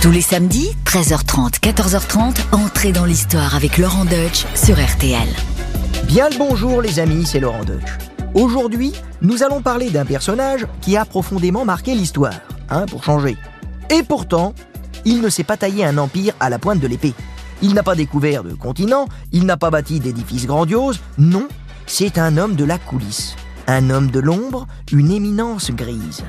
Tous les samedis, 13h30, 14h30, entrez dans l'histoire avec Laurent Deutsch sur RTL. Bien le bonjour les amis, c'est Laurent Deutsch. Aujourd'hui, nous allons parler d'un personnage qui a profondément marqué l'histoire, hein, pour changer. Et pourtant, il ne s'est pas taillé un empire à la pointe de l'épée. Il n'a pas découvert de continent, il n'a pas bâti d'édifices grandioses, non, c'est un homme de la coulisse, un homme de l'ombre, une éminence grise.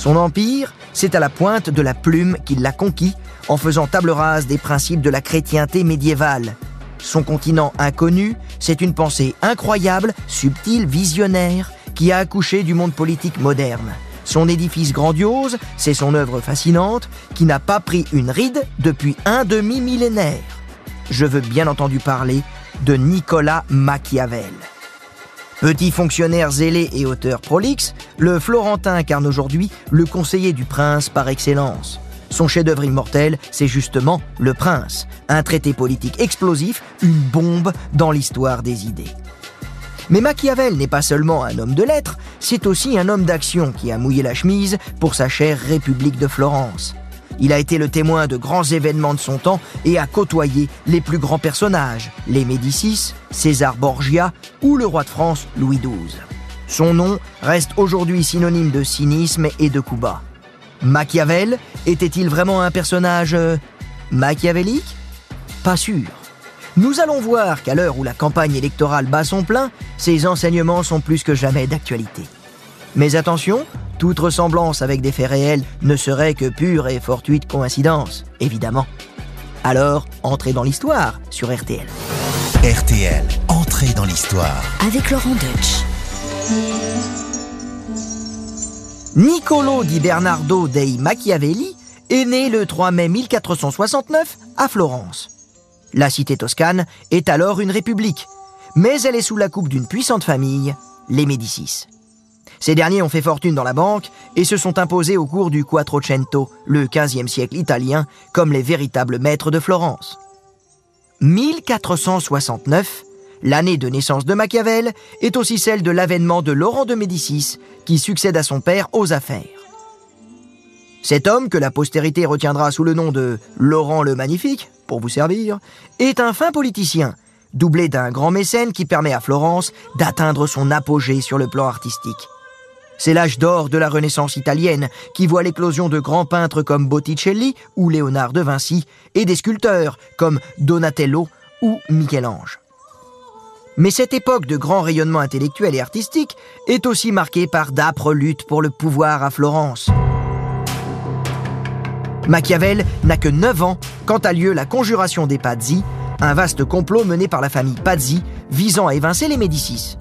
Son empire, c'est à la pointe de la plume qu'il l'a conquis en faisant table rase des principes de la chrétienté médiévale. Son continent inconnu, c'est une pensée incroyable, subtile, visionnaire, qui a accouché du monde politique moderne. Son édifice grandiose, c'est son œuvre fascinante, qui n'a pas pris une ride depuis un demi-millénaire. Je veux bien entendu parler de Nicolas Machiavel. Petit fonctionnaire zélé et auteur prolixe, le Florentin incarne aujourd'hui le conseiller du prince par excellence. Son chef-d'œuvre immortel, c'est justement Le Prince, un traité politique explosif, une bombe dans l'histoire des idées. Mais Machiavel n'est pas seulement un homme de lettres, c'est aussi un homme d'action qui a mouillé la chemise pour sa chère République de Florence. Il a été le témoin de grands événements de son temps et a côtoyé les plus grands personnages, les Médicis, César Borgia ou le roi de France Louis XII. Son nom reste aujourd'hui synonyme de cynisme et de coup bas. Machiavel était-il vraiment un personnage euh, machiavélique? Pas sûr. Nous allons voir qu'à l'heure où la campagne électorale bat son plein, ses enseignements sont plus que jamais d'actualité. Mais attention, toute ressemblance avec des faits réels ne serait que pure et fortuite coïncidence, évidemment. Alors, entrez dans l'histoire sur RTL. RTL, entrez dans l'histoire. Avec Laurent Deutsch. Niccolo di Bernardo dei Machiavelli est né le 3 mai 1469 à Florence. La cité toscane est alors une république, mais elle est sous la coupe d'une puissante famille, les Médicis. Ces derniers ont fait fortune dans la banque et se sont imposés au cours du Quattrocento, le 15e siècle italien, comme les véritables maîtres de Florence. 1469, l'année de naissance de Machiavel, est aussi celle de l'avènement de Laurent de Médicis, qui succède à son père aux affaires. Cet homme, que la postérité retiendra sous le nom de Laurent le Magnifique, pour vous servir, est un fin politicien, doublé d'un grand mécène qui permet à Florence d'atteindre son apogée sur le plan artistique. C'est l'âge d'or de la Renaissance italienne qui voit l'éclosion de grands peintres comme Botticelli ou Léonard de Vinci et des sculpteurs comme Donatello ou Michel-Ange. Mais cette époque de grand rayonnement intellectuel et artistique est aussi marquée par d'âpres luttes pour le pouvoir à Florence. Machiavel n'a que 9 ans quand a lieu la conjuration des Pazzi, un vaste complot mené par la famille Pazzi visant à évincer les Médicis.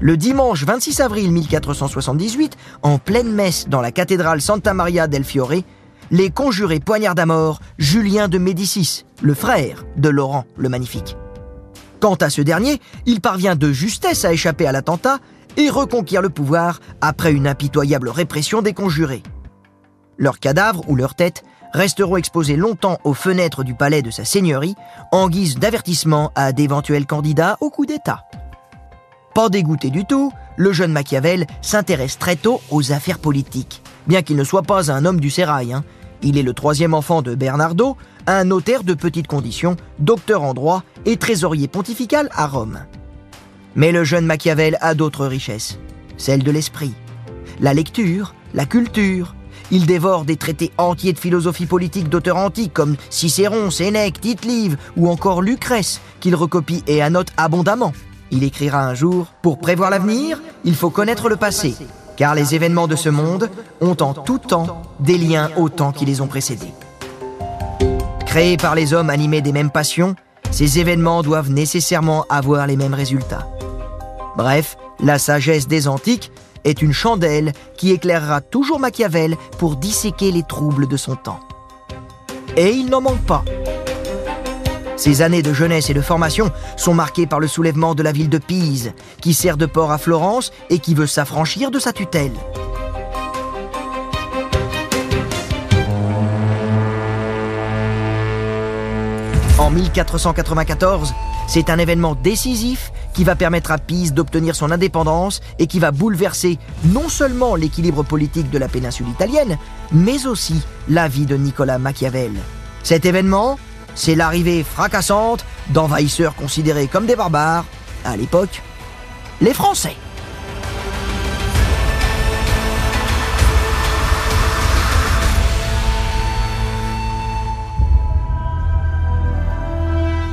Le dimanche 26 avril 1478, en pleine messe dans la cathédrale Santa Maria del Fiore, les conjurés poignardent à mort Julien de Médicis, le frère de Laurent le Magnifique. Quant à ce dernier, il parvient de justesse à échapper à l'attentat et reconquiert le pouvoir après une impitoyable répression des conjurés. Leurs cadavres ou leurs têtes resteront exposés longtemps aux fenêtres du palais de sa seigneurie en guise d'avertissement à d'éventuels candidats au coup d'État. Pas dégoûté du tout, le jeune Machiavel s'intéresse très tôt aux affaires politiques, bien qu'il ne soit pas un homme du sérail. Hein. Il est le troisième enfant de Bernardo, un notaire de petite condition, docteur en droit et trésorier pontifical à Rome. Mais le jeune Machiavel a d'autres richesses, celles de l'esprit, la lecture, la culture. Il dévore des traités entiers de philosophie politique d'auteurs antiques comme Cicéron, Sénèque, Tite-Live ou encore Lucrèce, qu'il recopie et annote abondamment. Il écrira un jour Pour prévoir l'avenir, il faut connaître le passé, car les événements de ce monde ont en tout temps des liens autant qui les ont précédés. Créés par les hommes animés des mêmes passions, ces événements doivent nécessairement avoir les mêmes résultats. Bref, la sagesse des antiques est une chandelle qui éclairera toujours Machiavel pour disséquer les troubles de son temps. Et il n'en manque pas. Ses années de jeunesse et de formation sont marquées par le soulèvement de la ville de Pise, qui sert de port à Florence et qui veut s'affranchir de sa tutelle. En 1494, c'est un événement décisif qui va permettre à Pise d'obtenir son indépendance et qui va bouleverser non seulement l'équilibre politique de la péninsule italienne, mais aussi la vie de Nicolas Machiavel. Cet événement, c'est l'arrivée fracassante d'envahisseurs considérés comme des barbares, à l'époque, les Français.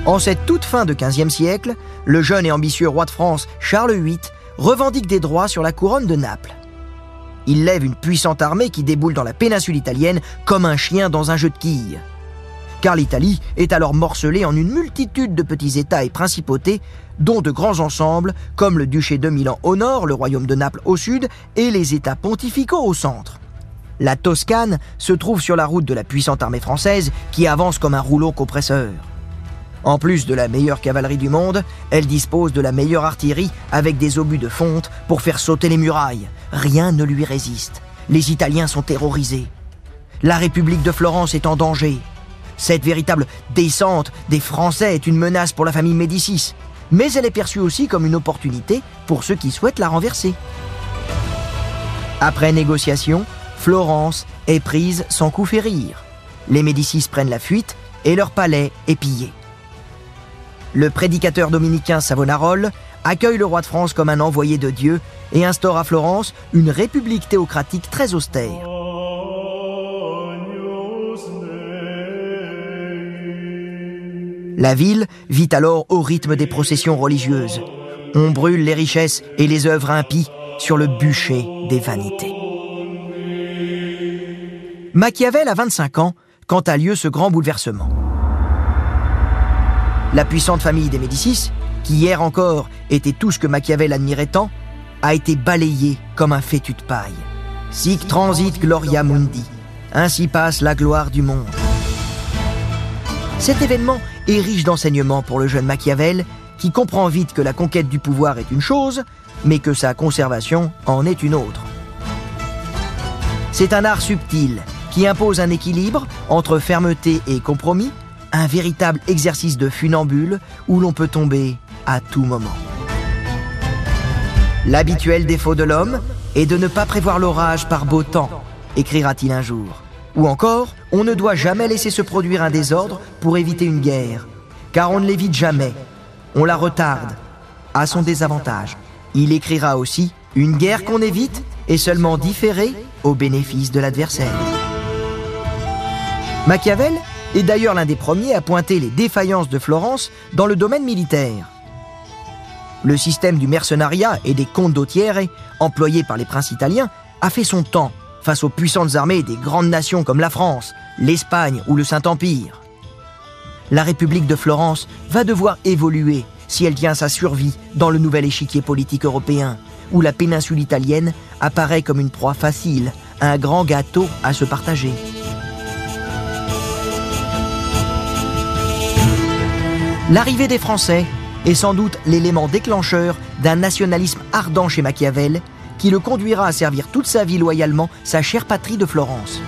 En cette toute fin de XVe siècle, le jeune et ambitieux roi de France Charles VIII revendique des droits sur la couronne de Naples. Il lève une puissante armée qui déboule dans la péninsule italienne comme un chien dans un jeu de quilles. Car l'Italie est alors morcelée en une multitude de petits États et principautés, dont de grands ensembles comme le duché de Milan au nord, le royaume de Naples au sud et les États pontificaux au centre. La Toscane se trouve sur la route de la puissante armée française qui avance comme un rouleau compresseur. En plus de la meilleure cavalerie du monde, elle dispose de la meilleure artillerie avec des obus de fonte pour faire sauter les murailles. Rien ne lui résiste. Les Italiens sont terrorisés. La République de Florence est en danger. Cette véritable descente des Français est une menace pour la famille Médicis, mais elle est perçue aussi comme une opportunité pour ceux qui souhaitent la renverser. Après négociation, Florence est prise sans coup férir. Les Médicis prennent la fuite et leur palais est pillé le prédicateur dominicain Savonarole accueille le roi de France comme un envoyé de Dieu et instaure à Florence une république théocratique très austère. La ville vit alors au rythme des processions religieuses. On brûle les richesses et les œuvres impies sur le bûcher des vanités. Machiavel a 25 ans quand a lieu ce grand bouleversement. La puissante famille des Médicis, qui hier encore était tout ce que Machiavel admirait tant, a été balayée comme un fétu de paille. Sic transit gloria mundi. Ainsi passe la gloire du monde. Cet événement est riche d'enseignements pour le jeune Machiavel, qui comprend vite que la conquête du pouvoir est une chose, mais que sa conservation en est une autre. C'est un art subtil qui impose un équilibre entre fermeté et compromis, un véritable exercice de funambule où l'on peut tomber à tout moment. L'habituel défaut de l'homme est de ne pas prévoir l'orage par beau temps, écrira-t-il un jour. Ou encore, on ne doit jamais laisser se produire un désordre pour éviter une guerre, car on ne l'évite jamais, on la retarde, à son désavantage. Il écrira aussi, une guerre qu'on évite est seulement différée au bénéfice de l'adversaire. Machiavel est d'ailleurs l'un des premiers à pointer les défaillances de Florence dans le domaine militaire. Le système du mercenariat et des condottiere, employé par les princes italiens, a fait son temps face aux puissantes armées des grandes nations comme la France, l'Espagne ou le Saint-Empire. La République de Florence va devoir évoluer si elle tient sa survie dans le nouvel échiquier politique européen, où la péninsule italienne apparaît comme une proie facile, un grand gâteau à se partager. L'arrivée des Français est sans doute l'élément déclencheur d'un nationalisme ardent chez Machiavel qui le conduira à servir toute sa vie loyalement sa chère patrie de Florence.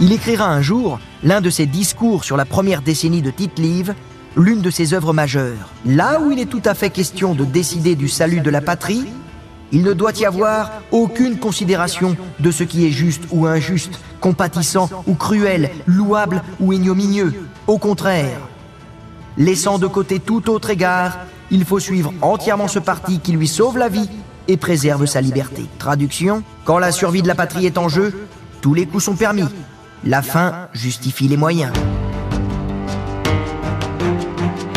Il écrira un jour l'un de ses discours sur la première décennie de Tite-Live, l'une de ses œuvres majeures. Là où il est tout à fait question de décider du salut de la patrie, il ne doit y avoir aucune considération de ce qui est juste ou injuste, compatissant ou cruel, louable ou ignominieux. Au contraire, Laissant de côté tout autre égard, il faut suivre entièrement ce parti qui lui sauve la vie et préserve sa liberté. Traduction, quand la survie de la patrie est en jeu, tous les coups sont permis. La fin justifie les moyens.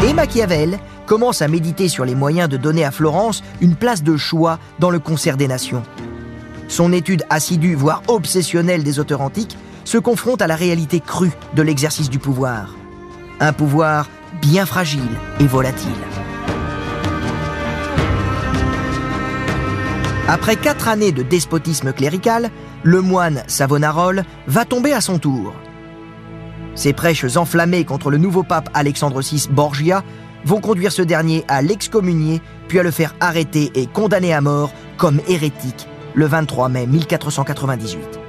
Et Machiavel commence à méditer sur les moyens de donner à Florence une place de choix dans le concert des nations. Son étude assidue, voire obsessionnelle des auteurs antiques, se confronte à la réalité crue de l'exercice du pouvoir. Un pouvoir bien fragile et volatile. Après quatre années de despotisme clérical, le moine Savonarole va tomber à son tour. Ses prêches enflammés contre le nouveau pape Alexandre VI Borgia vont conduire ce dernier à l'excommunier, puis à le faire arrêter et condamner à mort comme hérétique le 23 mai 1498.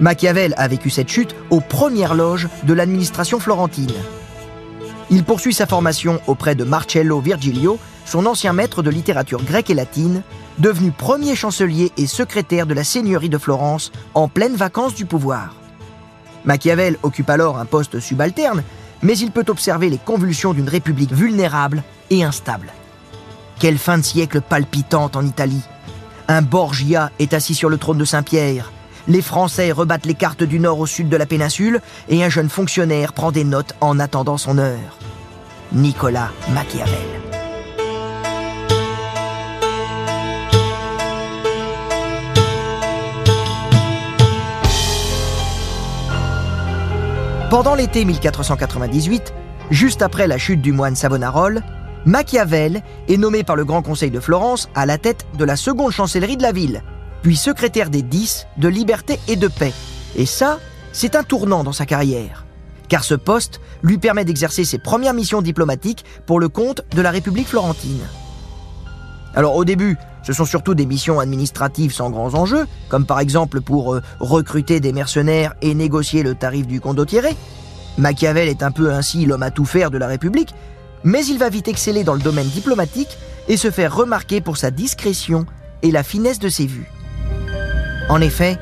Machiavel a vécu cette chute aux premières loges de l'administration florentine Il poursuit sa formation auprès de Marcello Virgilio, son ancien maître de littérature grecque et latine, devenu premier chancelier et secrétaire de la seigneurie de Florence en pleine vacances du pouvoir. Machiavel occupe alors un poste subalterne, mais il peut observer les convulsions d'une république vulnérable et instable. Quelle fin de siècle palpitante en Italie Un Borgia est assis sur le trône de Saint-Pierre, les Français rebattent les cartes du nord au sud de la péninsule et un jeune fonctionnaire prend des notes en attendant son heure. Nicolas Machiavel. Pendant l'été 1498, juste après la chute du moine Savonarole, Machiavel est nommé par le Grand Conseil de Florence à la tête de la seconde chancellerie de la ville, puis secrétaire des dix de liberté et de paix. Et ça, c'est un tournant dans sa carrière, car ce poste lui permet d'exercer ses premières missions diplomatiques pour le compte de la République florentine. Alors au début, ce sont surtout des missions administratives sans grands enjeux, comme par exemple pour euh, recruter des mercenaires et négocier le tarif du condottiere. Machiavel est un peu ainsi l'homme à tout faire de la République, mais il va vite exceller dans le domaine diplomatique et se faire remarquer pour sa discrétion et la finesse de ses vues. En effet,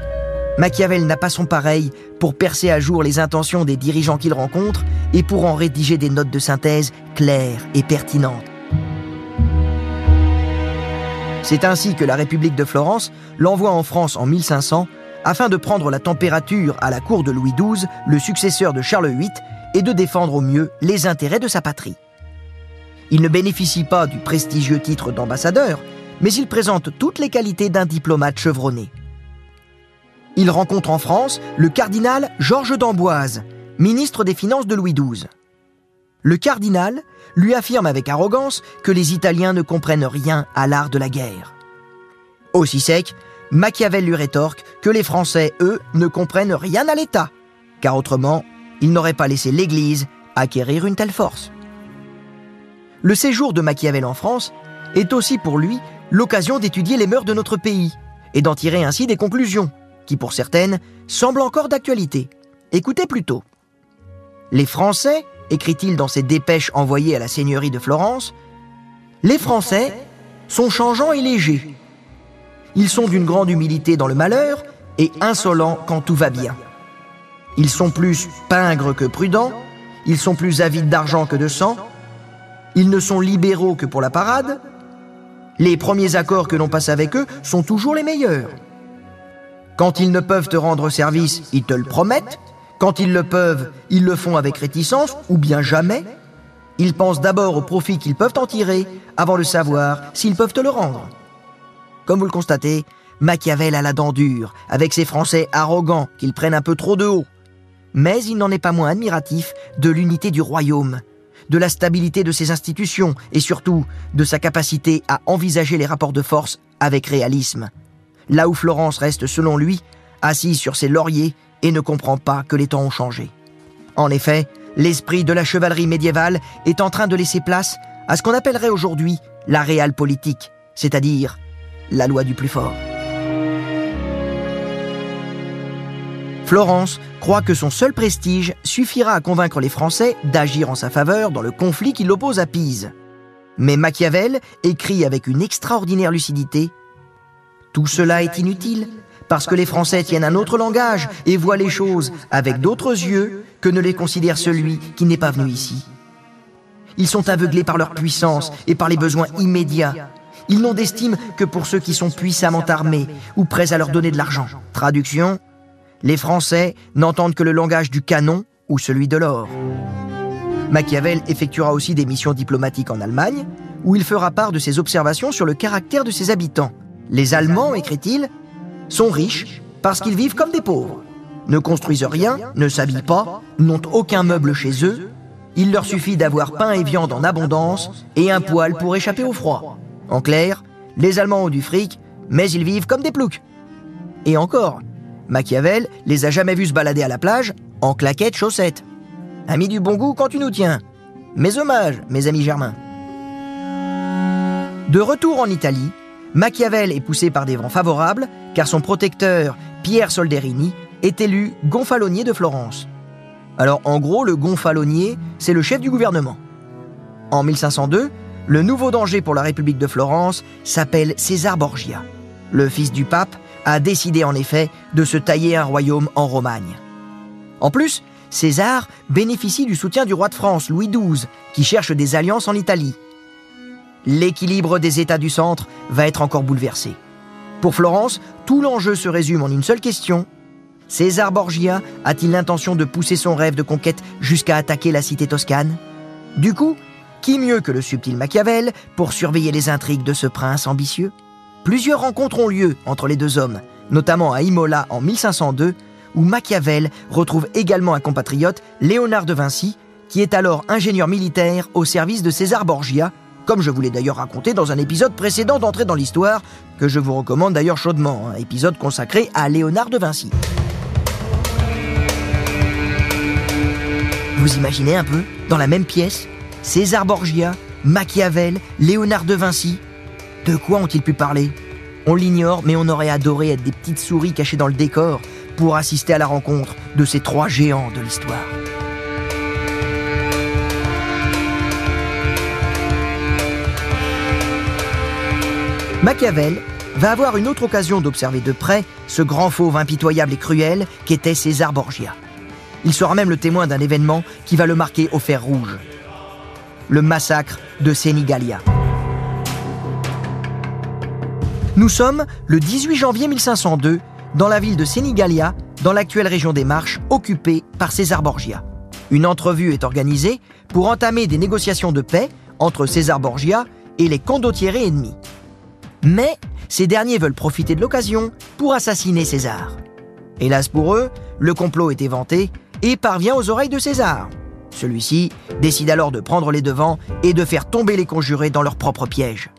Machiavel n'a pas son pareil pour percer à jour les intentions des dirigeants qu'il rencontre et pour en rédiger des notes de synthèse claires et pertinentes. C'est ainsi que la République de Florence l'envoie en France en 1500 afin de prendre la température à la cour de Louis XII, le successeur de Charles VIII, et de défendre au mieux les intérêts de sa patrie. Il ne bénéficie pas du prestigieux titre d'ambassadeur, mais il présente toutes les qualités d'un diplomate chevronné. Il rencontre en France le cardinal Georges d'Amboise, ministre des Finances de Louis XII. Le cardinal lui affirme avec arrogance que les Italiens ne comprennent rien à l'art de la guerre. Aussi sec, Machiavel lui rétorque que les Français, eux, ne comprennent rien à l'État, car autrement, ils n'auraient pas laissé l'Église acquérir une telle force. Le séjour de Machiavel en France est aussi pour lui l'occasion d'étudier les mœurs de notre pays et d'en tirer ainsi des conclusions qui pour certaines semble encore d'actualité. Écoutez plutôt. Les Français, écrit-il dans ses dépêches envoyées à la seigneurie de Florence, les Français sont changeants et légers. Ils sont d'une grande humilité dans le malheur et insolents quand tout va bien. Ils sont plus pingres que prudents, ils sont plus avides d'argent que de sang, ils ne sont libéraux que pour la parade, les premiers accords que l'on passe avec eux sont toujours les meilleurs. Quand ils ne peuvent te rendre service, ils te le promettent. Quand ils le peuvent, ils le font avec réticence ou bien jamais. Ils pensent d'abord au profit qu'ils peuvent en tirer avant de savoir s'ils peuvent te le rendre. Comme vous le constatez, Machiavel a la dent dure, avec ses Français arrogants qu'ils prennent un peu trop de haut. Mais il n'en est pas moins admiratif de l'unité du royaume, de la stabilité de ses institutions et surtout de sa capacité à envisager les rapports de force avec réalisme là où Florence reste, selon lui, assise sur ses lauriers et ne comprend pas que les temps ont changé. En effet, l'esprit de la chevalerie médiévale est en train de laisser place à ce qu'on appellerait aujourd'hui la réelle politique, c'est-à-dire la loi du plus fort. Florence croit que son seul prestige suffira à convaincre les Français d'agir en sa faveur dans le conflit qui l'oppose à Pise. Mais Machiavel écrit avec une extraordinaire lucidité tout cela est inutile, parce que les Français tiennent un autre langage et voient les choses avec d'autres yeux que ne les considère celui qui n'est pas venu ici. Ils sont aveuglés par leur puissance et par les besoins immédiats. Ils n'ont d'estime que pour ceux qui sont puissamment armés ou prêts à leur donner de l'argent. Traduction Les Français n'entendent que le langage du canon ou celui de l'or. Machiavel effectuera aussi des missions diplomatiques en Allemagne, où il fera part de ses observations sur le caractère de ses habitants. Les Allemands, écrit-il, sont riches parce qu'ils vivent comme des pauvres, ne construisent rien, ne s'habillent pas, n'ont aucun meuble chez eux. Il leur suffit d'avoir pain et viande en abondance et un poêle pour échapper au froid. En clair, les Allemands ont du fric, mais ils vivent comme des ploucs. Et encore, Machiavel les a jamais vus se balader à la plage en claquettes chaussettes. Amis du bon goût quand tu nous tiens. Mes hommages, mes amis germains. De retour en Italie, Machiavel est poussé par des vents favorables, car son protecteur, Pierre Solderini, est élu gonfalonier de Florence. Alors en gros, le gonfalonier, c'est le chef du gouvernement. En 1502, le nouveau danger pour la République de Florence s'appelle César Borgia. Le fils du pape a décidé en effet de se tailler un royaume en Romagne. En plus, César bénéficie du soutien du roi de France, Louis XII, qui cherche des alliances en Italie. L'équilibre des États du centre va être encore bouleversé. Pour Florence, tout l'enjeu se résume en une seule question. César Borgia a-t-il l'intention de pousser son rêve de conquête jusqu'à attaquer la cité toscane? Du coup, qui mieux que le subtil Machiavel pour surveiller les intrigues de ce prince ambitieux? Plusieurs rencontres ont lieu entre les deux hommes, notamment à Imola en 1502, où Machiavel retrouve également un compatriote, Léonard de Vinci, qui est alors ingénieur militaire au service de César Borgia, comme je vous l'ai d'ailleurs raconté dans un épisode précédent d'entrée dans l'histoire, que je vous recommande d'ailleurs chaudement, un épisode consacré à Léonard de Vinci. Vous imaginez un peu, dans la même pièce, César Borgia, Machiavel, Léonard de Vinci. De quoi ont-ils pu parler? On l'ignore, mais on aurait adoré être des petites souris cachées dans le décor pour assister à la rencontre de ces trois géants de l'histoire. Machiavel va avoir une autre occasion d'observer de près ce grand fauve impitoyable et cruel qu'était César Borgia. Il sera même le témoin d'un événement qui va le marquer au fer rouge. Le massacre de Senigalia. Nous sommes le 18 janvier 1502 dans la ville de Senigalia, dans l'actuelle région des Marches, occupée par César Borgia. Une entrevue est organisée pour entamer des négociations de paix entre César Borgia et les condottieri ennemis. Mais ces derniers veulent profiter de l'occasion pour assassiner César. Hélas pour eux, le complot est éventé et parvient aux oreilles de César. Celui-ci décide alors de prendre les devants et de faire tomber les conjurés dans leur propre piège.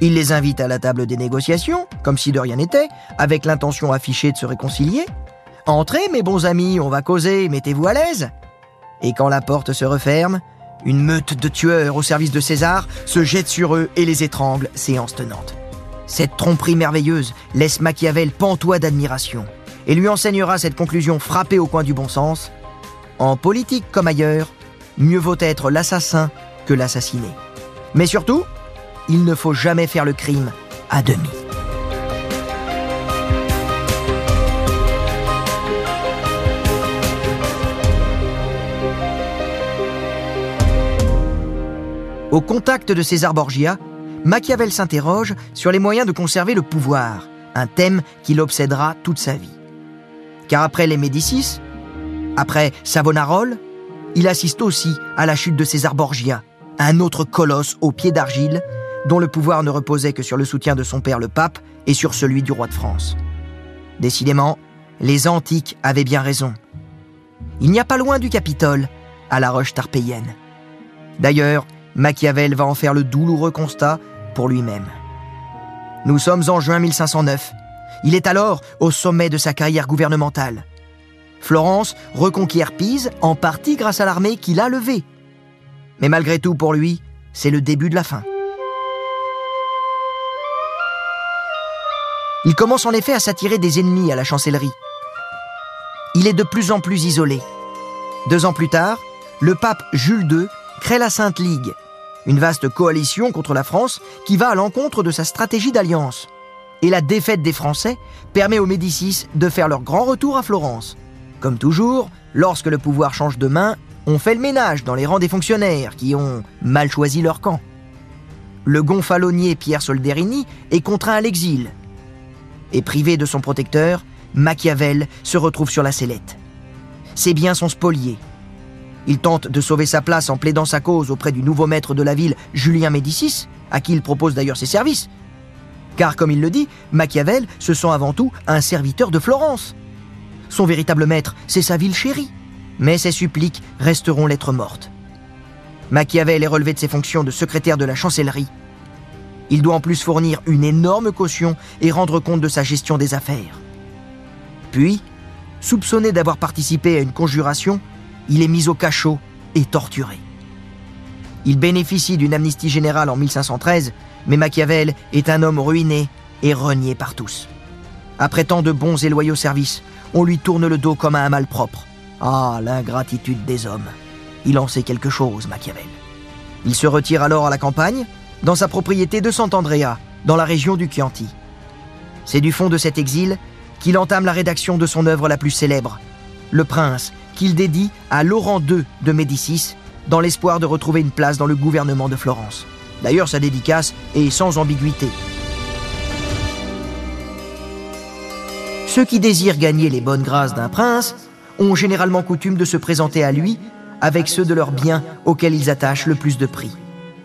Il les invite à la table des négociations, comme si de rien n'était, avec l'intention affichée de se réconcilier. Entrez, mes bons amis, on va causer, mettez-vous à l'aise. Et quand la porte se referme, une meute de tueurs au service de César se jette sur eux et les étrangle, séance tenante. Cette tromperie merveilleuse laisse Machiavel pantois d'admiration et lui enseignera cette conclusion frappée au coin du bon sens. En politique comme ailleurs, mieux vaut être l'assassin que l'assassiné. Mais surtout, il ne faut jamais faire le crime à demi. Au contact de César Borgia, Machiavel s'interroge sur les moyens de conserver le pouvoir, un thème qui l'obsédera toute sa vie. Car après les Médicis, après Savonarole, il assiste aussi à la chute de César Borgia, un autre colosse aux pieds d'argile, dont le pouvoir ne reposait que sur le soutien de son père le pape et sur celui du roi de France. Décidément, les antiques avaient bien raison. Il n'y a pas loin du Capitole, à la roche tarpéienne. D'ailleurs, Machiavel va en faire le douloureux constat pour lui-même. Nous sommes en juin 1509. Il est alors au sommet de sa carrière gouvernementale. Florence reconquiert Pise en partie grâce à l'armée qu'il a levée. Mais malgré tout, pour lui, c'est le début de la fin. Il commence en effet à s'attirer des ennemis à la chancellerie. Il est de plus en plus isolé. Deux ans plus tard, le pape Jules II crée la Sainte Ligue, une vaste coalition contre la France qui va à l'encontre de sa stratégie d'alliance. Et la défaite des Français permet aux Médicis de faire leur grand retour à Florence. Comme toujours, lorsque le pouvoir change de main, on fait le ménage dans les rangs des fonctionnaires qui ont mal choisi leur camp. Le gonfalonier Pierre Solderini est contraint à l'exil. Et privé de son protecteur, Machiavel se retrouve sur la sellette. Ses biens sont spoliés, il tente de sauver sa place en plaidant sa cause auprès du nouveau maître de la ville, Julien Médicis, à qui il propose d'ailleurs ses services. Car, comme il le dit, Machiavel se sent avant tout un serviteur de Florence. Son véritable maître, c'est sa ville chérie. Mais ses suppliques resteront lettres mortes. Machiavel est relevé de ses fonctions de secrétaire de la chancellerie. Il doit en plus fournir une énorme caution et rendre compte de sa gestion des affaires. Puis, soupçonné d'avoir participé à une conjuration, il est mis au cachot et torturé. Il bénéficie d'une amnistie générale en 1513, mais Machiavel est un homme ruiné et renié par tous. Après tant de bons et loyaux services, on lui tourne le dos comme à un malpropre. Ah, l'ingratitude des hommes. Il en sait quelque chose, Machiavel. Il se retire alors à la campagne, dans sa propriété de Sant'Andrea, dans la région du Chianti. C'est du fond de cet exil qu'il entame la rédaction de son œuvre la plus célèbre, Le Prince, qu'il dédie à Laurent II de Médicis, dans l'espoir de retrouver une place dans le gouvernement de Florence. D'ailleurs, sa dédicace est sans ambiguïté. Ceux qui désirent gagner les bonnes grâces d'un prince ont généralement coutume de se présenter à lui avec ceux de leurs biens auxquels ils attachent le plus de prix.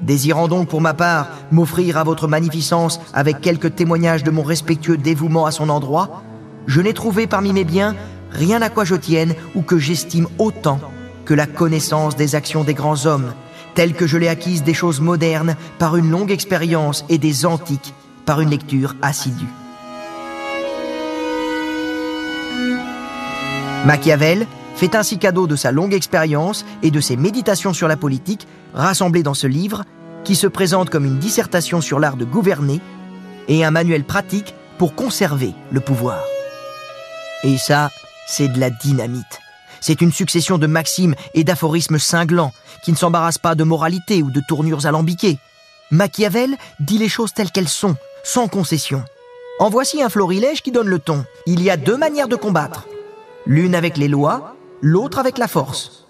Désirant donc pour ma part m'offrir à votre magnificence avec quelques témoignages de mon respectueux dévouement à son endroit, je n'ai trouvé parmi mes biens rien à quoi je tienne ou que j'estime autant que la connaissance des actions des grands hommes, telle que je l'ai acquise des choses modernes par une longue expérience et des antiques par une lecture assidue. Machiavel fait ainsi cadeau de sa longue expérience et de ses méditations sur la politique rassemblées dans ce livre qui se présente comme une dissertation sur l'art de gouverner et un manuel pratique pour conserver le pouvoir. Et ça, c'est de la dynamite. C'est une succession de maximes et d'aphorismes cinglants qui ne s'embarrassent pas de moralité ou de tournures alambiquées. Machiavel dit les choses telles qu'elles sont, sans concession. En voici un florilège qui donne le ton. Il y a deux manières de combattre. L'une avec les lois, l'autre avec la force.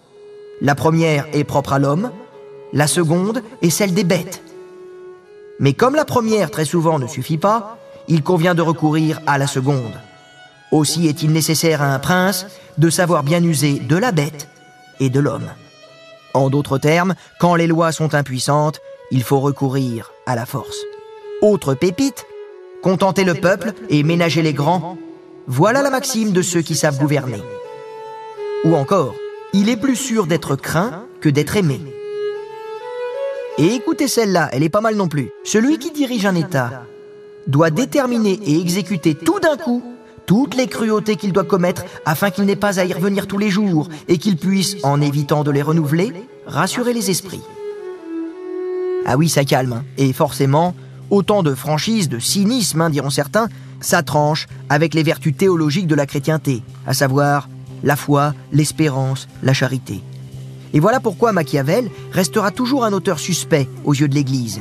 La première est propre à l'homme, la seconde est celle des bêtes. Mais comme la première très souvent ne suffit pas, il convient de recourir à la seconde. Aussi est-il nécessaire à un prince de savoir bien user de la bête et de l'homme. En d'autres termes, quand les lois sont impuissantes, il faut recourir à la force. Autre pépite, contenter le peuple et ménager les grands, voilà la maxime de ceux qui savent gouverner. Ou encore, il est plus sûr d'être craint que d'être aimé. Et écoutez celle-là, elle est pas mal non plus. Celui qui dirige un État doit déterminer et exécuter tout d'un coup toutes les cruautés qu'il doit commettre afin qu'il n'ait pas à y revenir tous les jours et qu'il puisse, en évitant de les renouveler, rassurer les esprits. Ah oui, ça calme. Hein. Et forcément, autant de franchise, de cynisme, hein, diront certains, ça tranche avec les vertus théologiques de la chrétienté, à savoir la foi, l'espérance, la charité. Et voilà pourquoi Machiavel restera toujours un auteur suspect aux yeux de l'Église.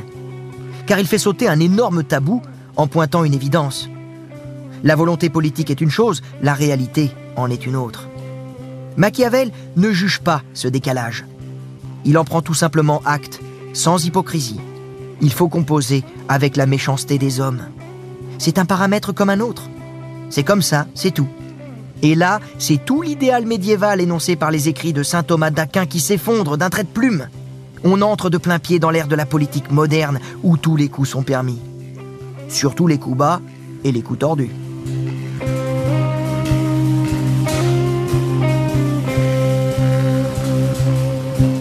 Car il fait sauter un énorme tabou en pointant une évidence. La volonté politique est une chose, la réalité en est une autre. Machiavel ne juge pas ce décalage. Il en prend tout simplement acte, sans hypocrisie. Il faut composer avec la méchanceté des hommes. C'est un paramètre comme un autre. C'est comme ça, c'est tout. Et là, c'est tout l'idéal médiéval énoncé par les écrits de saint Thomas d'Aquin qui s'effondre d'un trait de plume. On entre de plein pied dans l'ère de la politique moderne où tous les coups sont permis. Surtout les coups bas et les coups tordus.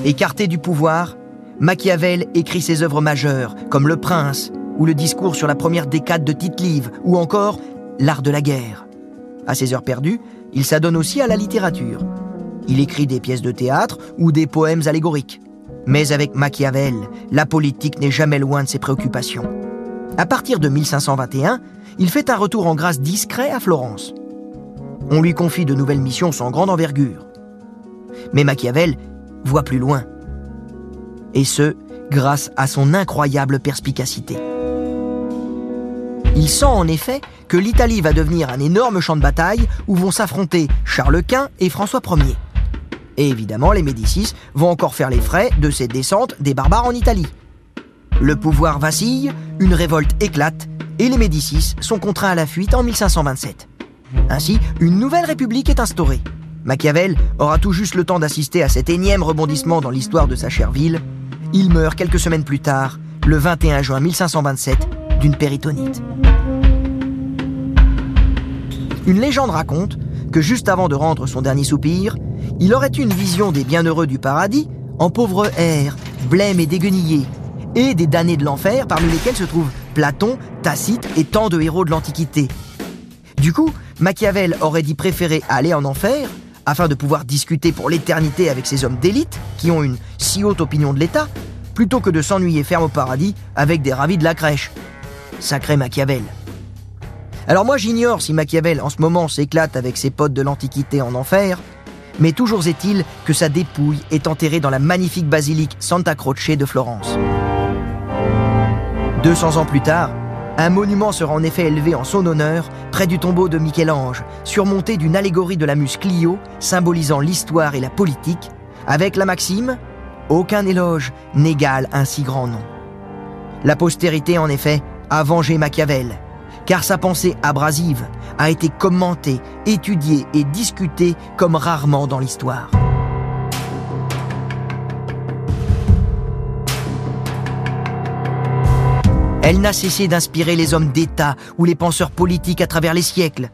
Écarté du pouvoir, Machiavel écrit ses œuvres majeures, comme Le Prince, ou le discours sur la première décade de Tite-Live, ou encore L'art de la guerre. À ses heures perdues, il s'adonne aussi à la littérature. Il écrit des pièces de théâtre ou des poèmes allégoriques. Mais avec Machiavel, la politique n'est jamais loin de ses préoccupations. À partir de 1521, il fait un retour en grâce discret à Florence. On lui confie de nouvelles missions sans grande envergure. Mais Machiavel voit plus loin. Et ce, grâce à son incroyable perspicacité. Il sent en effet que l'Italie va devenir un énorme champ de bataille où vont s'affronter Charles Quint et François Ier. Et évidemment, les Médicis vont encore faire les frais de cette descente des barbares en Italie. Le pouvoir vacille, une révolte éclate, et les Médicis sont contraints à la fuite en 1527. Ainsi, une nouvelle république est instaurée. Machiavel aura tout juste le temps d'assister à cet énième rebondissement dans l'histoire de sa chère ville. Il meurt quelques semaines plus tard, le 21 juin 1527, d'une péritonite. Une légende raconte que juste avant de rendre son dernier soupir, il aurait eu une vision des bienheureux du paradis en pauvre air, blême et déguenillé, et des damnés de l'enfer parmi lesquels se trouvent Platon, Tacite et tant de héros de l'Antiquité. Du coup, Machiavel aurait dit préférer aller en enfer afin de pouvoir discuter pour l'éternité avec ces hommes d'élite qui ont une si haute opinion de l'État, plutôt que de s'ennuyer ferme au paradis avec des ravis de la crèche. Sacré Machiavel. Alors moi j'ignore si Machiavel en ce moment s'éclate avec ses potes de l'Antiquité en enfer, Mais toujours est-il que sa dépouille est enterrée dans la magnifique basilique Santa Croce de Florence. 200 ans plus tard, un monument sera en effet élevé en son honneur près du tombeau de Michel-Ange, surmonté d'une allégorie de la muse symbolisant l'histoire et la politique, avec la maxime Aucun éloge n'égale un si grand nom. La postérité, en effet, a vengé Machiavel, car sa pensée abrasive a été commentée, étudiée et discutée comme rarement dans l'histoire. Elle n'a cessé d'inspirer les hommes d'État ou les penseurs politiques à travers les siècles.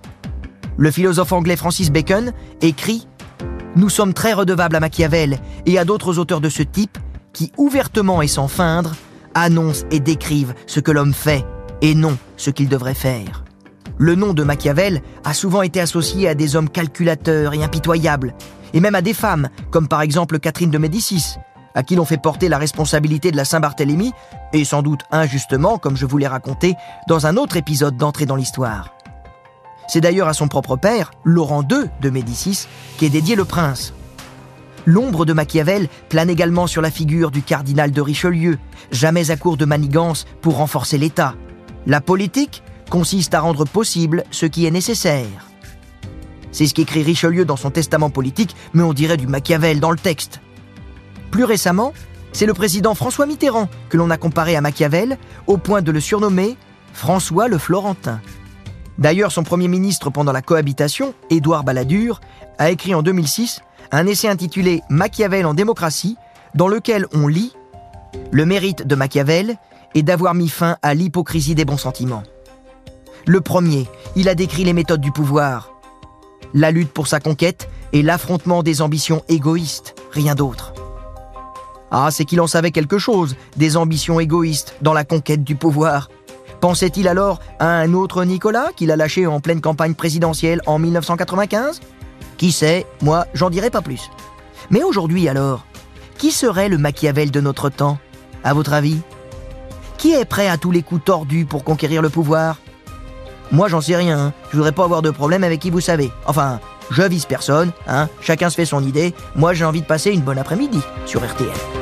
Le philosophe anglais Francis Bacon écrit ⁇ Nous sommes très redevables à Machiavel et à d'autres auteurs de ce type qui, ouvertement et sans feindre, annoncent et décrivent ce que l'homme fait et non ce qu'il devrait faire. Le nom de Machiavel a souvent été associé à des hommes calculateurs et impitoyables, et même à des femmes, comme par exemple Catherine de Médicis, à qui l'on fait porter la responsabilité de la Saint-Barthélemy, et sans doute injustement, comme je vous l'ai raconté, dans un autre épisode d'entrée dans l'histoire. C'est d'ailleurs à son propre père, Laurent II de Médicis, qu'est dédié le prince. L'ombre de Machiavel plane également sur la figure du cardinal de Richelieu, jamais à court de manigance pour renforcer l'État. La politique consiste à rendre possible ce qui est nécessaire. C'est ce qu'écrit Richelieu dans son testament politique, mais on dirait du Machiavel dans le texte. Plus récemment, c'est le président François Mitterrand que l'on a comparé à Machiavel au point de le surnommer François le Florentin. D'ailleurs, son premier ministre pendant la cohabitation, Édouard Balladur, a écrit en 2006 un essai intitulé Machiavel en démocratie, dans lequel on lit Le mérite de Machiavel est d'avoir mis fin à l'hypocrisie des bons sentiments. Le premier, il a décrit les méthodes du pouvoir, la lutte pour sa conquête et l'affrontement des ambitions égoïstes, rien d'autre. Ah, c'est qu'il en savait quelque chose, des ambitions égoïstes dans la conquête du pouvoir. Pensait-il alors à un autre Nicolas qu'il a lâché en pleine campagne présidentielle en 1995 Qui sait, moi, j'en dirai pas plus. Mais aujourd'hui alors, qui serait le Machiavel de notre temps, à votre avis? Qui est prêt à tous les coups tordus pour conquérir le pouvoir? Moi, j'en sais rien, hein. je voudrais pas avoir de problème avec qui vous savez. Enfin, je vise personne, hein, chacun se fait son idée. Moi, j'ai envie de passer une bonne après-midi sur RTL.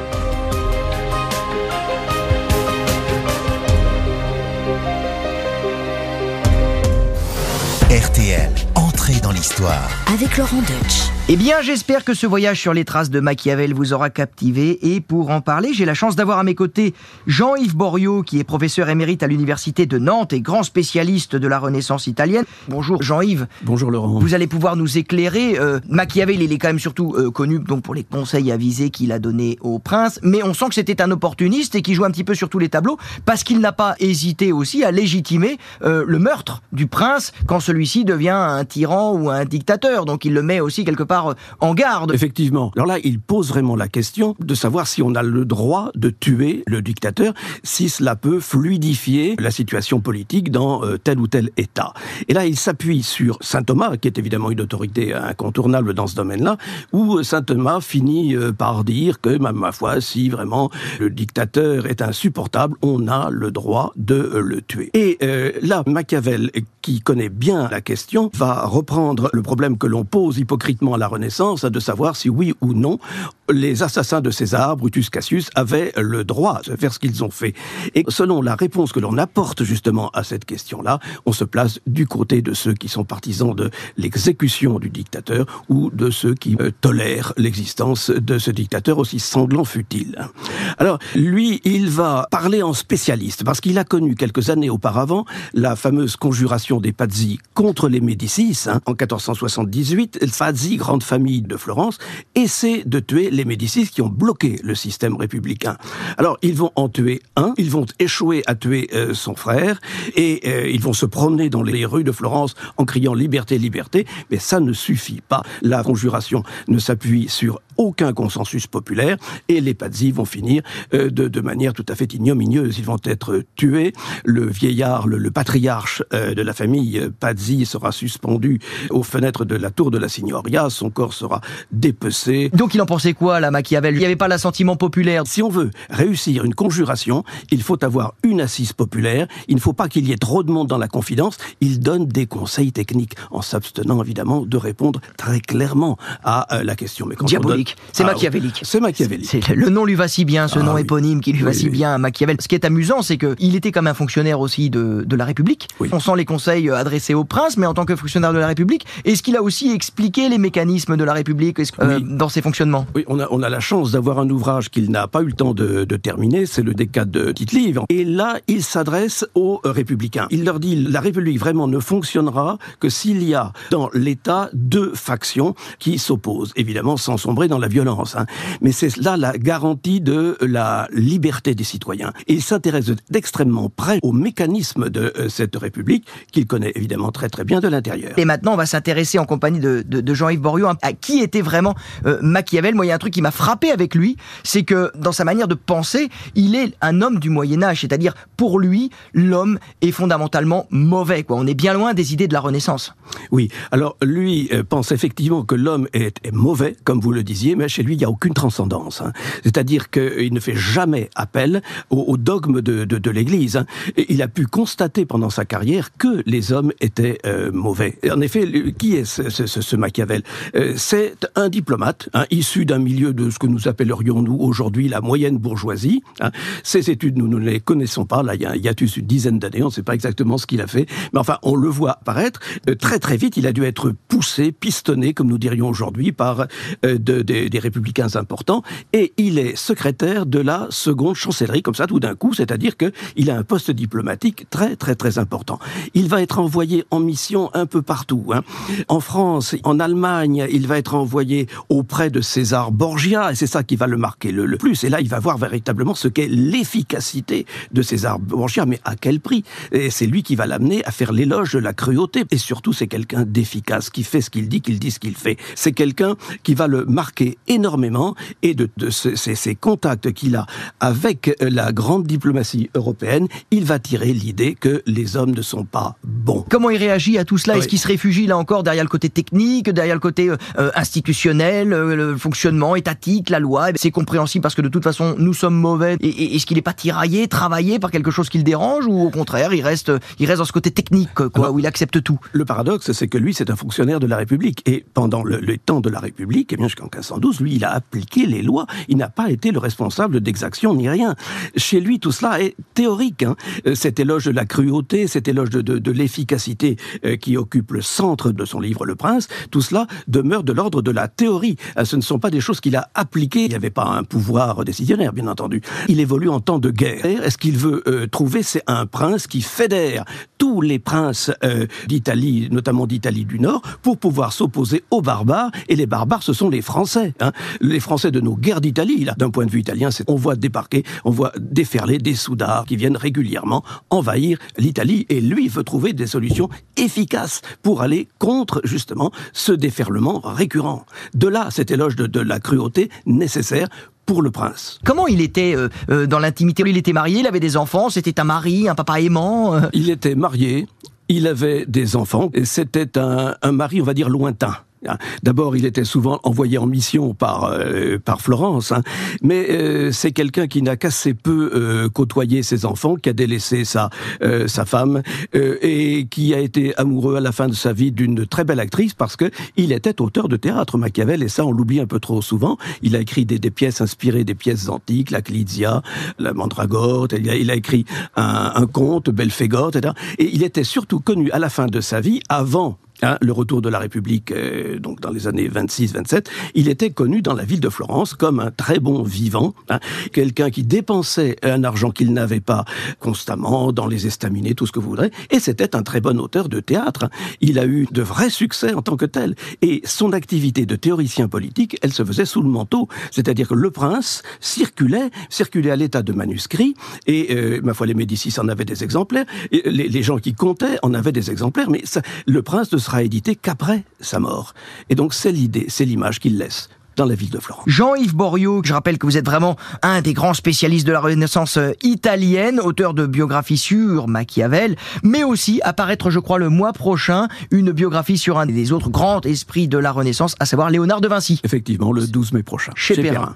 RTL, entrée dans l'histoire. Avec Laurent Deutsch. Eh bien, j'espère que ce voyage sur les traces de Machiavel vous aura captivé. Et pour en parler, j'ai la chance d'avoir à mes côtés Jean-Yves Boriot, qui est professeur émérite à l'Université de Nantes et grand spécialiste de la Renaissance italienne. Bonjour Jean-Yves. Bonjour Laurent. Vous allez pouvoir nous éclairer. Euh, Machiavel, il est quand même surtout euh, connu donc pour les conseils avisés qu'il a donnés au prince. Mais on sent que c'était un opportuniste et qui joue un petit peu sur tous les tableaux parce qu'il n'a pas hésité aussi à légitimer euh, le meurtre du prince quand celui-ci devient un tyran ou un dictateur. Donc il le met aussi quelque part en garde. Effectivement. Alors là, il pose vraiment la question de savoir si on a le droit de tuer le dictateur, si cela peut fluidifier la situation politique dans euh, tel ou tel État. Et là, il s'appuie sur Saint Thomas, qui est évidemment une autorité incontournable dans ce domaine-là, où Saint Thomas finit euh, par dire que, ma, foi, si vraiment le dictateur est insupportable, on a le droit de euh, le tuer. Et là, Machiavel, qui connaît bien la question, va reprendre le problème que l'on pose hypocritement à la Renaissance, de savoir si oui ou non les assassins de César, Brutus Cassius, avaient le droit de faire ce qu'ils ont fait. Et selon la réponse que l'on apporte justement à cette question-là, on se place du côté de ceux qui sont partisans de l'exécution du dictateur ou de ceux qui euh, tolèrent l'existence de ce dictateur, aussi sanglant fut-il. Alors, lui, il va parler en spécialiste, parce qu'il a connu quelques années auparavant la fameuse conjuration des Pazzi contre les Médicis, hein, en 1478. Pazzi, grande famille de Florence, essaie de tuer les Médicis qui ont bloqué le système républicain. Alors, ils vont en tuer un, ils vont échouer à tuer euh, son frère, et euh, ils vont se promener dans les rues de Florence en criant liberté, liberté, mais ça ne suffit pas. La conjuration ne s'appuie sur aucun consensus populaire et les Pazzi vont finir euh, de, manière tout à fait ignominieuse. Ils vont être tués. Le vieillard, le, patriarche de la famille Pazzi sera suspendu aux fenêtres de la tour de la Signoria. Son corps sera dépecé. Donc il en pensait quoi, la Machiavel? Il n'y avait pas l'assentiment populaire. Si on veut réussir une conjuration, il faut avoir une assise populaire. Il ne faut pas qu'il y ait trop de monde dans la confidence. Il donne des conseils techniques en s'abstenant évidemment de répondre très clairement à euh, la question. Mais Diabolique. C'est ah, machiavélique. C'est machiavélique. Le nom lui va si bien, ce ah nom éponyme qui lui va si bien à Machiavel. Ce qui est amusant, c'est qu'il était comme un fonctionnaire aussi de, de la République. On sent les conseils adressés au prince, mais en tant que fonctionnaire de la République. Est-ce qu'il a aussi expliqué les mécanismes de la République euh, dans ses fonctionnements? Oui, on a, on a la chance d'avoir un ouvrage qu'il n'a pas eu le temps de, de terminer, c'est le décade de Tite-Livre. Et là, il s'adresse aux républicains. Il leur dit la République vraiment ne fonctionnera que s'il y a dans l'État deux factions qui s'opposent, évidemment sans sombrer dans la violence. Hein. Mais c'est là la garantie de la liberté des citoyens. Et il s'intéresse d'extrêmement près au mécanisme de euh, cette République qu'il connaît évidemment très très bien de l'intérieur. Et maintenant, on va s'intéresser en compagnie de, de, Jean-Yves Boriot à qui était vraiment euh, Machiavel. Moi, il y a un truc qui m'a frappé avec lui, c'est que dans sa manière de penser, il est un homme du Moyen Âge, c'est-à-dire pour lui, l'homme est fondamentalement mauvais. On est bien loin des idées de la Renaissance. Oui, alors lui euh, pense effectivement que l'homme est, mauvais, comme vous le disiez, mais chez lui, il n'y a aucune transcendance. Hein. C'est-à-dire qu'il ne fait jamais appel au, dogme de, l'Église. Hein. il a pu constater pendant sa carrière que les hommes étaient euh, mauvais. en effet, qui est ce, Machiavel? C'est un diplomate, hein, issu d'un milieu de ce que nous appellerions nous aujourd'hui la moyenne bourgeoisie. Hein. Ces études, nous ne les connaissons pas. Là, il y a, a une dizaine d'années, on ne sait pas exactement ce qu'il a fait, mais enfin, on le voit apparaître très très vite, il a dû être poussé, pistonné, comme nous dirions aujourd'hui, par euh, des républicains importants, et il est secrétaire de la seconde chancellerie, comme ça, tout d'un coup, c'est-à-dire qu'il a un poste diplomatique très très très important. Il va être envoyé en mission un peu partout. Hein. En France, en Allemagne, il va être envoyé auprès de César Borgia, et c'est ça qui va le marquer le, plus. Et là, il va voir véritablement ce qu'est l'efficacité de César Borgia, mais à quel prix? Et c'est lui qui va l'amener à faire l'éloge de la cruauté, et surtout, c'est quelqu'un d'efficace, qui fait ce qu'il dit, qu'il dit ce qu'il fait. C'est quelqu'un qui va le marquer énormément et de, de ces, contacts qu'il a avec la grande diplomatie européenne, il va tirer l'idée que les hommes ne sont pas bons. Comment il réagit à tout cela? Est-ce qu'il se réfugie là encore derrière le côté technique, derrière le côté euh, euh, institutionnel, euh, le fonctionnement étatique, la loi C'est compréhensible parce que de toute façon nous sommes mauvais. Et, est-ce qu'il n'est pas tiraillé, travaillé par quelque chose qui le dérange ou au contraire il reste, il reste dans ce côté technique quoi, où il accepte tout? Le paradoxe c'est que lui, c'est un fonctionnaire de la République. Et pendant le, temps de la République, eh bien jusqu'en 1512, lui, il a appliqué les lois. Il n'a pas été le responsable d'exaction ni rien. Chez lui, tout cela est théorique. Hein. Cet éloge de la cruauté, cet éloge de, de, l'efficacité qui occupe le centre de son livre Le Prince, tout cela demeure de l'ordre de la théorie. Euh, ce ne sont pas des choses qu'il a appliquées. Il n'y avait pas un pouvoir décisionnaire, bien entendu. Il évolue en temps de guerre. Est-ce qu'il veut trouver C'est un prince qui fédère tous les princes d'Italie, notamment d'Italie du Nord, pour pouvoir s'opposer aux barbares. Et les barbares, ce sont les Français. Hein. Les Français de nos guerres d'Italie, d'un point de vue italien, on voit débarquer, on voit déferler des soudards qui viennent régulièrement envahir l'Italie. Et lui, veut trouver des solutions efficaces pour aller contre, justement, ce déferlement récurrent. De là, cet éloge de, la cruauté nécessaire pour le prince. Comment il était euh, euh, dans l'intimité? Il était marié, il avait des enfants, c'était un mari, un papa aimant euh? Il était marié, il avait des enfants, et c'était un, un mari, on va dire, lointain. Hein. D'abord, il était souvent envoyé en mission par euh, par Florence, hein. mais euh, c'est quelqu'un qui n'a qu'assez peu euh, côtoyé ses enfants, qui a délaissé sa sa femme et qui a été amoureux à la fin de sa vie d'une très belle actrice parce que il était auteur de théâtre Machiavel et ça on l'oublie un peu trop souvent. Il a écrit des, des, pièces inspirées des pièces antiques, la Clydia, la Mandragore. Il a, il a écrit un, un conte, Belphégor, etc. Et il était surtout connu à la fin de sa vie, avant Hein, le retour de la République, euh, donc dans les années 26-27, il était connu dans la ville de Florence comme un très bon vivant, hein, quelqu'un qui dépensait un argent qu'il n'avait pas constamment dans les estaminets, tout ce que vous voudrez, et c'était un très bon auteur de théâtre. Il a eu de vrais succès en tant que tel, et son activité de théoricien politique, elle se faisait sous le manteau, c'est-à-dire que le prince circulait, circulait à l'état de manuscrit, et euh, ma foi les Médicis en avaient des exemplaires, et les, gens qui comptaient en avaient des exemplaires, mais ça, le prince de sera édité qu'après sa mort. Et donc c'est l'idée, c'est l'image qu'il laisse dans la ville de Florence. Jean-Yves Borio, je rappelle que vous êtes vraiment un des grands spécialistes de la Renaissance euh, italienne, auteur de biographies sur Machiavel, mais aussi apparaître, je crois, le mois prochain, une biographie sur un des autres grands esprits de la Renaissance, à savoir Léonard de Vinci. Effectivement, le 12 mai prochain. Chez, Perrin.